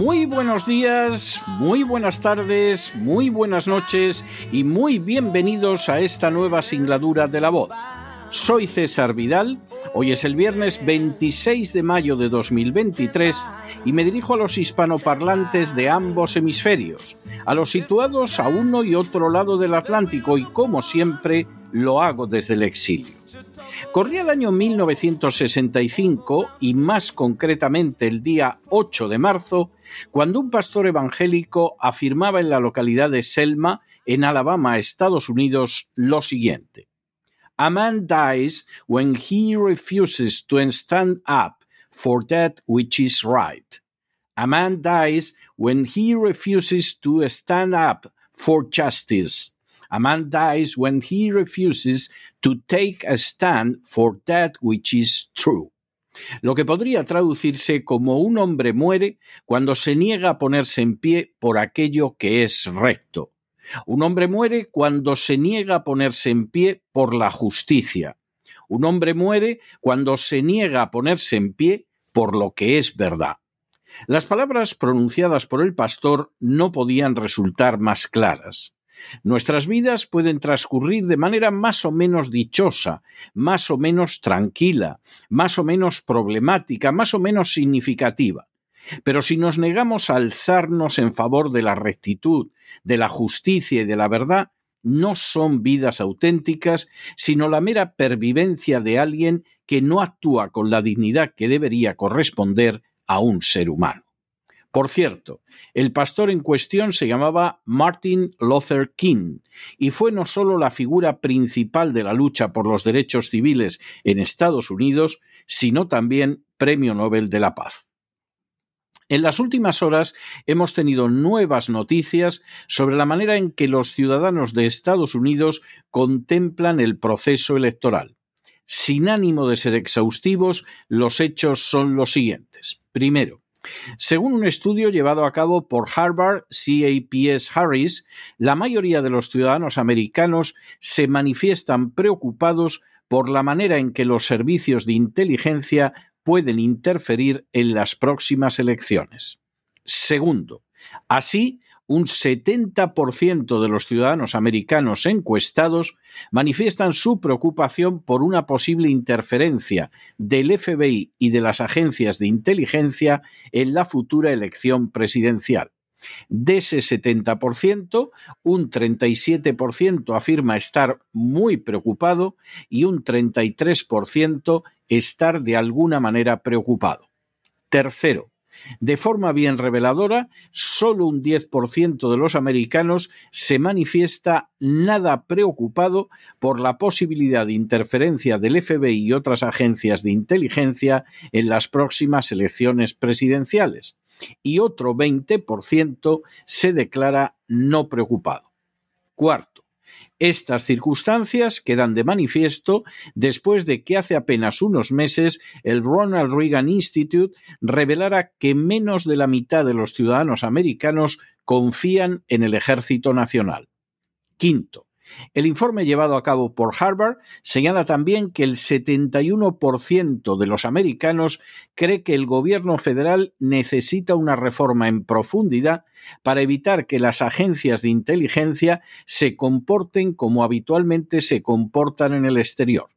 muy buenos días, muy buenas tardes, muy buenas noches y muy bienvenidos a esta nueva singladura de la voz. Soy César Vidal, hoy es el viernes 26 de mayo de 2023 y me dirijo a los hispanoparlantes de ambos hemisferios, a los situados a uno y otro lado del Atlántico y como siempre lo hago desde el exilio. Corría el año 1965 y más concretamente el día 8 de marzo, cuando un pastor evangélico afirmaba en la localidad de Selma, en Alabama, Estados Unidos, lo siguiente. A man dies when he refuses to stand up for that which is right. A man dies when he refuses to stand up for justice. A man dies when he refuses to take a stand for that which is true. Lo que podría traducirse como un hombre muere cuando se niega a ponerse en pie por aquello que es recto. Un hombre muere cuando se niega a ponerse en pie por la justicia. Un hombre muere cuando se niega a ponerse en pie por lo que es verdad. Las palabras pronunciadas por el pastor no podían resultar más claras. Nuestras vidas pueden transcurrir de manera más o menos dichosa, más o menos tranquila, más o menos problemática, más o menos significativa. Pero si nos negamos a alzarnos en favor de la rectitud, de la justicia y de la verdad, no son vidas auténticas, sino la mera pervivencia de alguien que no actúa con la dignidad que debería corresponder a un ser humano. Por cierto, el pastor en cuestión se llamaba Martin Luther King y fue no solo la figura principal de la lucha por los derechos civiles en Estados Unidos, sino también Premio Nobel de la Paz. En las últimas horas hemos tenido nuevas noticias sobre la manera en que los ciudadanos de Estados Unidos contemplan el proceso electoral. Sin ánimo de ser exhaustivos, los hechos son los siguientes. Primero, según un estudio llevado a cabo por Harvard CAPS Harris, la mayoría de los ciudadanos americanos se manifiestan preocupados por la manera en que los servicios de inteligencia pueden interferir en las próximas elecciones. Segundo, así, un 70% de los ciudadanos americanos encuestados manifiestan su preocupación por una posible interferencia del FBI y de las agencias de inteligencia en la futura elección presidencial. De ese 70%, un 37% afirma estar muy preocupado y un 33% estar de alguna manera preocupado. Tercero, de forma bien reveladora, solo un 10% de los americanos se manifiesta nada preocupado por la posibilidad de interferencia del FBI y otras agencias de inteligencia en las próximas elecciones presidenciales, y otro 20% se declara no preocupado. Cuarto, estas circunstancias quedan de manifiesto después de que hace apenas unos meses el Ronald Reagan Institute revelara que menos de la mitad de los ciudadanos americanos confían en el ejército nacional. Quinto, el informe llevado a cabo por Harvard señala también que el 71% de los americanos cree que el gobierno federal necesita una reforma en profundidad para evitar que las agencias de inteligencia se comporten como habitualmente se comportan en el exterior.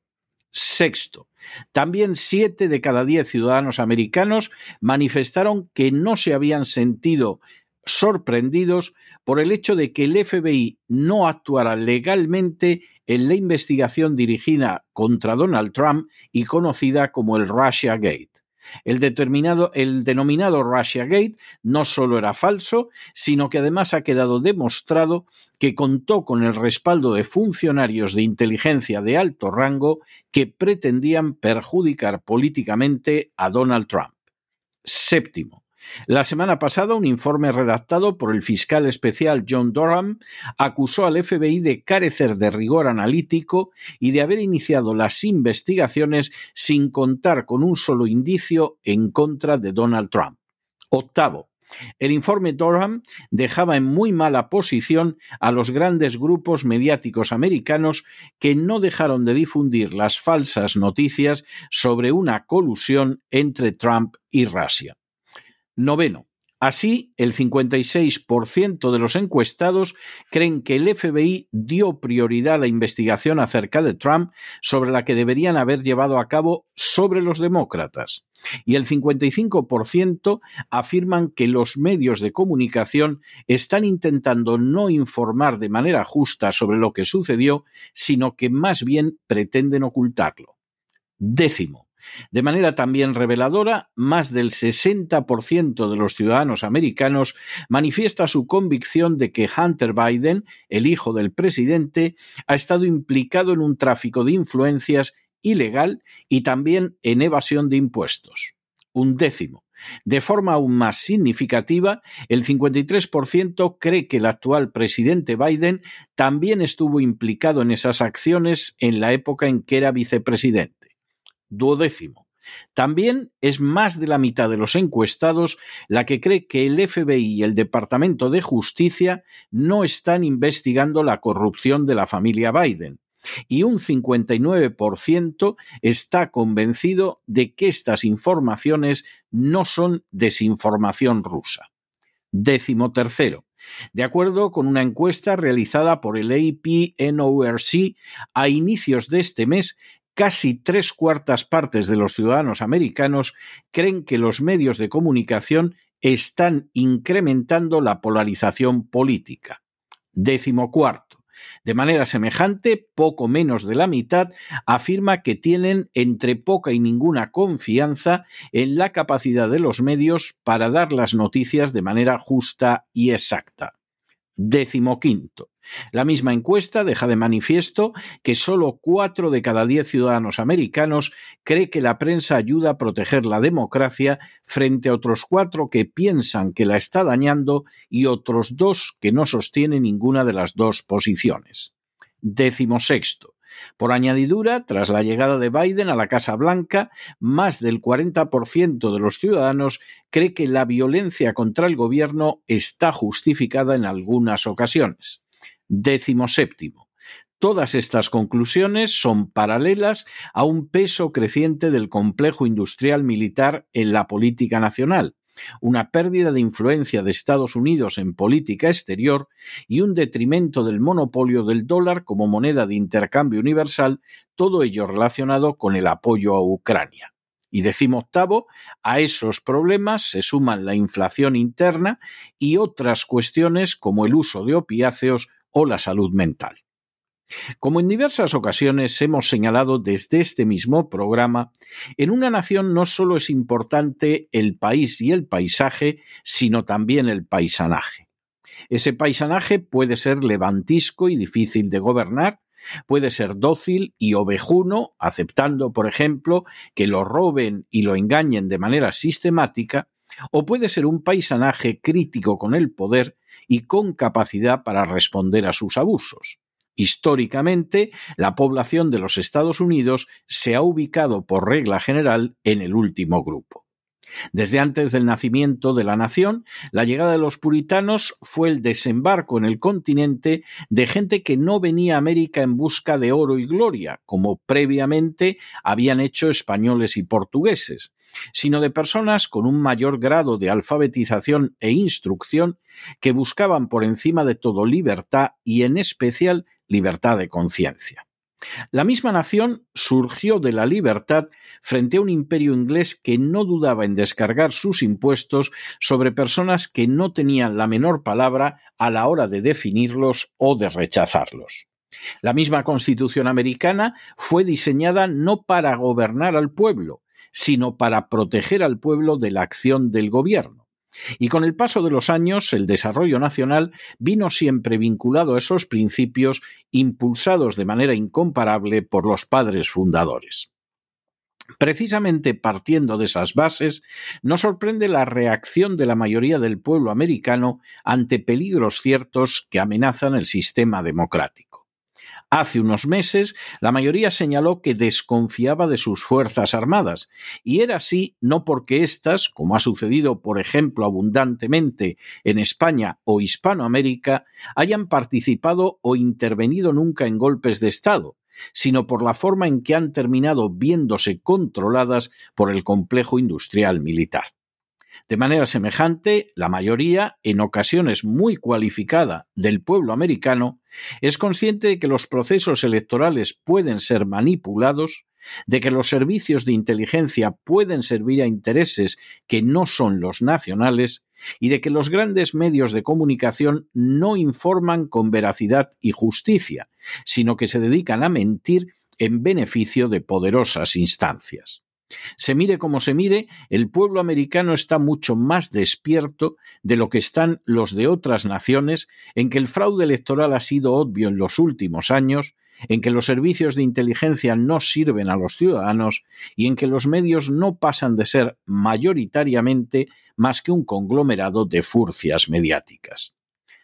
Sexto, también siete de cada diez ciudadanos americanos manifestaron que no se habían sentido sorprendidos por el hecho de que el FBI no actuara legalmente en la investigación dirigida contra Donald Trump y conocida como el Russia Gate. El, determinado, el denominado Russia Gate no solo era falso, sino que además ha quedado demostrado que contó con el respaldo de funcionarios de inteligencia de alto rango que pretendían perjudicar políticamente a Donald Trump. Séptimo, la semana pasada, un informe redactado por el fiscal especial John Durham acusó al FBI de carecer de rigor analítico y de haber iniciado las investigaciones sin contar con un solo indicio en contra de Donald Trump. Octavo, el informe Durham dejaba en muy mala posición a los grandes grupos mediáticos americanos que no dejaron de difundir las falsas noticias sobre una colusión entre Trump y Rusia. Noveno. Así, el 56% de los encuestados creen que el FBI dio prioridad a la investigación acerca de Trump sobre la que deberían haber llevado a cabo sobre los demócratas. Y el 55% afirman que los medios de comunicación están intentando no informar de manera justa sobre lo que sucedió, sino que más bien pretenden ocultarlo. Décimo. De manera también reveladora, más del 60% de los ciudadanos americanos manifiesta su convicción de que Hunter Biden, el hijo del presidente, ha estado implicado en un tráfico de influencias ilegal y también en evasión de impuestos. Un décimo. De forma aún más significativa, el 53% cree que el actual presidente Biden también estuvo implicado en esas acciones en la época en que era vicepresidente duodécimo. También es más de la mitad de los encuestados la que cree que el FBI y el Departamento de Justicia no están investigando la corrupción de la familia Biden. Y un 59% está convencido de que estas informaciones no son desinformación rusa. Décimo tercero. De acuerdo con una encuesta realizada por el AP-NORC a inicios de este mes, casi tres cuartas partes de los ciudadanos americanos creen que los medios de comunicación están incrementando la polarización política. Décimo cuarto. De manera semejante, poco menos de la mitad afirma que tienen entre poca y ninguna confianza en la capacidad de los medios para dar las noticias de manera justa y exacta. Décimo quinto. La misma encuesta deja de manifiesto que solo cuatro de cada diez ciudadanos americanos cree que la prensa ayuda a proteger la democracia frente a otros cuatro que piensan que la está dañando y otros dos que no sostienen ninguna de las dos posiciones. Décimo sexto. Por añadidura, tras la llegada de Biden a la Casa Blanca, más del 40% de los ciudadanos cree que la violencia contra el gobierno está justificada en algunas ocasiones. Décimo séptimo. Todas estas conclusiones son paralelas a un peso creciente del complejo industrial militar en la política nacional, una pérdida de influencia de Estados Unidos en política exterior y un detrimento del monopolio del dólar como moneda de intercambio universal, todo ello relacionado con el apoyo a Ucrania. Y decimoctavo, a esos problemas se suman la inflación interna y otras cuestiones como el uso de opiáceos o la salud mental. Como en diversas ocasiones hemos señalado desde este mismo programa, en una nación no solo es importante el país y el paisaje, sino también el paisanaje. Ese paisanaje puede ser levantisco y difícil de gobernar, puede ser dócil y ovejuno, aceptando, por ejemplo, que lo roben y lo engañen de manera sistemática, o puede ser un paisanaje crítico con el poder y con capacidad para responder a sus abusos. Históricamente, la población de los Estados Unidos se ha ubicado por regla general en el último grupo. Desde antes del nacimiento de la nación, la llegada de los puritanos fue el desembarco en el continente de gente que no venía a América en busca de oro y gloria, como previamente habían hecho españoles y portugueses, sino de personas con un mayor grado de alfabetización e instrucción que buscaban por encima de todo libertad y en especial libertad de conciencia. La misma nación surgió de la libertad frente a un imperio inglés que no dudaba en descargar sus impuestos sobre personas que no tenían la menor palabra a la hora de definirlos o de rechazarlos. La misma Constitución americana fue diseñada no para gobernar al pueblo, sino para proteger al pueblo de la acción del gobierno. Y con el paso de los años, el desarrollo nacional vino siempre vinculado a esos principios impulsados de manera incomparable por los padres fundadores. Precisamente partiendo de esas bases, nos sorprende la reacción de la mayoría del pueblo americano ante peligros ciertos que amenazan el sistema democrático. Hace unos meses, la mayoría señaló que desconfiaba de sus Fuerzas Armadas, y era así no porque éstas, como ha sucedido, por ejemplo, abundantemente en España o Hispanoamérica, hayan participado o intervenido nunca en golpes de Estado, sino por la forma en que han terminado viéndose controladas por el complejo industrial militar. De manera semejante, la mayoría, en ocasiones muy cualificada, del pueblo americano, es consciente de que los procesos electorales pueden ser manipulados, de que los servicios de inteligencia pueden servir a intereses que no son los nacionales y de que los grandes medios de comunicación no informan con veracidad y justicia, sino que se dedican a mentir en beneficio de poderosas instancias. Se mire como se mire, el pueblo americano está mucho más despierto de lo que están los de otras naciones en que el fraude electoral ha sido obvio en los últimos años, en que los servicios de inteligencia no sirven a los ciudadanos y en que los medios no pasan de ser mayoritariamente más que un conglomerado de furcias mediáticas.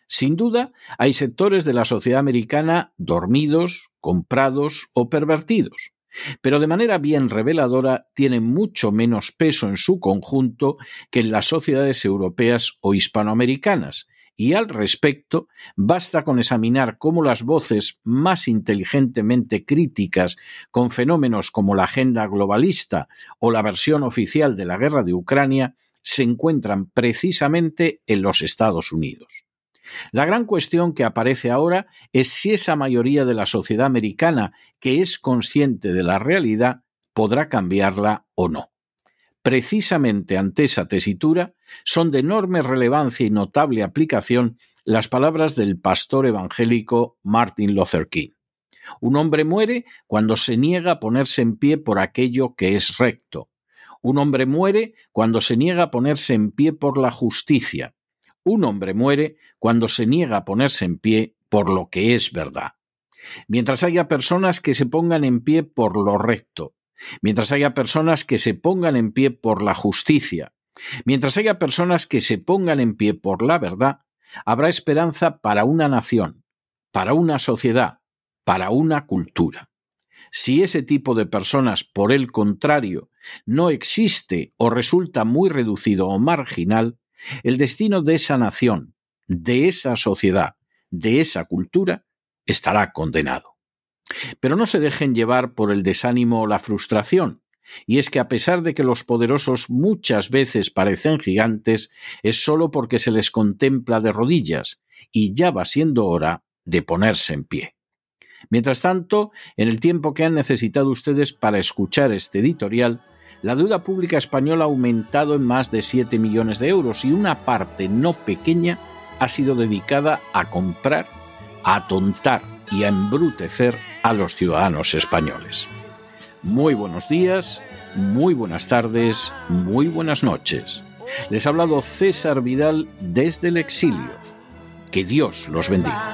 Sin duda, hay sectores de la sociedad americana dormidos, comprados o pervertidos pero de manera bien reveladora tiene mucho menos peso en su conjunto que en las sociedades europeas o hispanoamericanas, y al respecto basta con examinar cómo las voces más inteligentemente críticas con fenómenos como la agenda globalista o la versión oficial de la guerra de Ucrania se encuentran precisamente en los Estados Unidos. La gran cuestión que aparece ahora es si esa mayoría de la sociedad americana que es consciente de la realidad podrá cambiarla o no. Precisamente ante esa tesitura son de enorme relevancia y notable aplicación las palabras del pastor evangélico Martin Luther King. Un hombre muere cuando se niega a ponerse en pie por aquello que es recto. Un hombre muere cuando se niega a ponerse en pie por la justicia. Un hombre muere cuando se niega a ponerse en pie por lo que es verdad. Mientras haya personas que se pongan en pie por lo recto, mientras haya personas que se pongan en pie por la justicia, mientras haya personas que se pongan en pie por la verdad, habrá esperanza para una nación, para una sociedad, para una cultura. Si ese tipo de personas, por el contrario, no existe o resulta muy reducido o marginal, el destino de esa nación, de esa sociedad, de esa cultura, estará condenado. Pero no se dejen llevar por el desánimo o la frustración, y es que a pesar de que los poderosos muchas veces parecen gigantes, es sólo porque se les contempla de rodillas, y ya va siendo hora de ponerse en pie. Mientras tanto, en el tiempo que han necesitado ustedes para escuchar este editorial, la deuda pública española ha aumentado en más de 7 millones de euros y una parte no pequeña ha sido dedicada a comprar, a atontar y a embrutecer a los ciudadanos españoles. Muy buenos días, muy buenas tardes, muy buenas noches. Les ha hablado César Vidal desde el exilio. Que Dios los bendiga.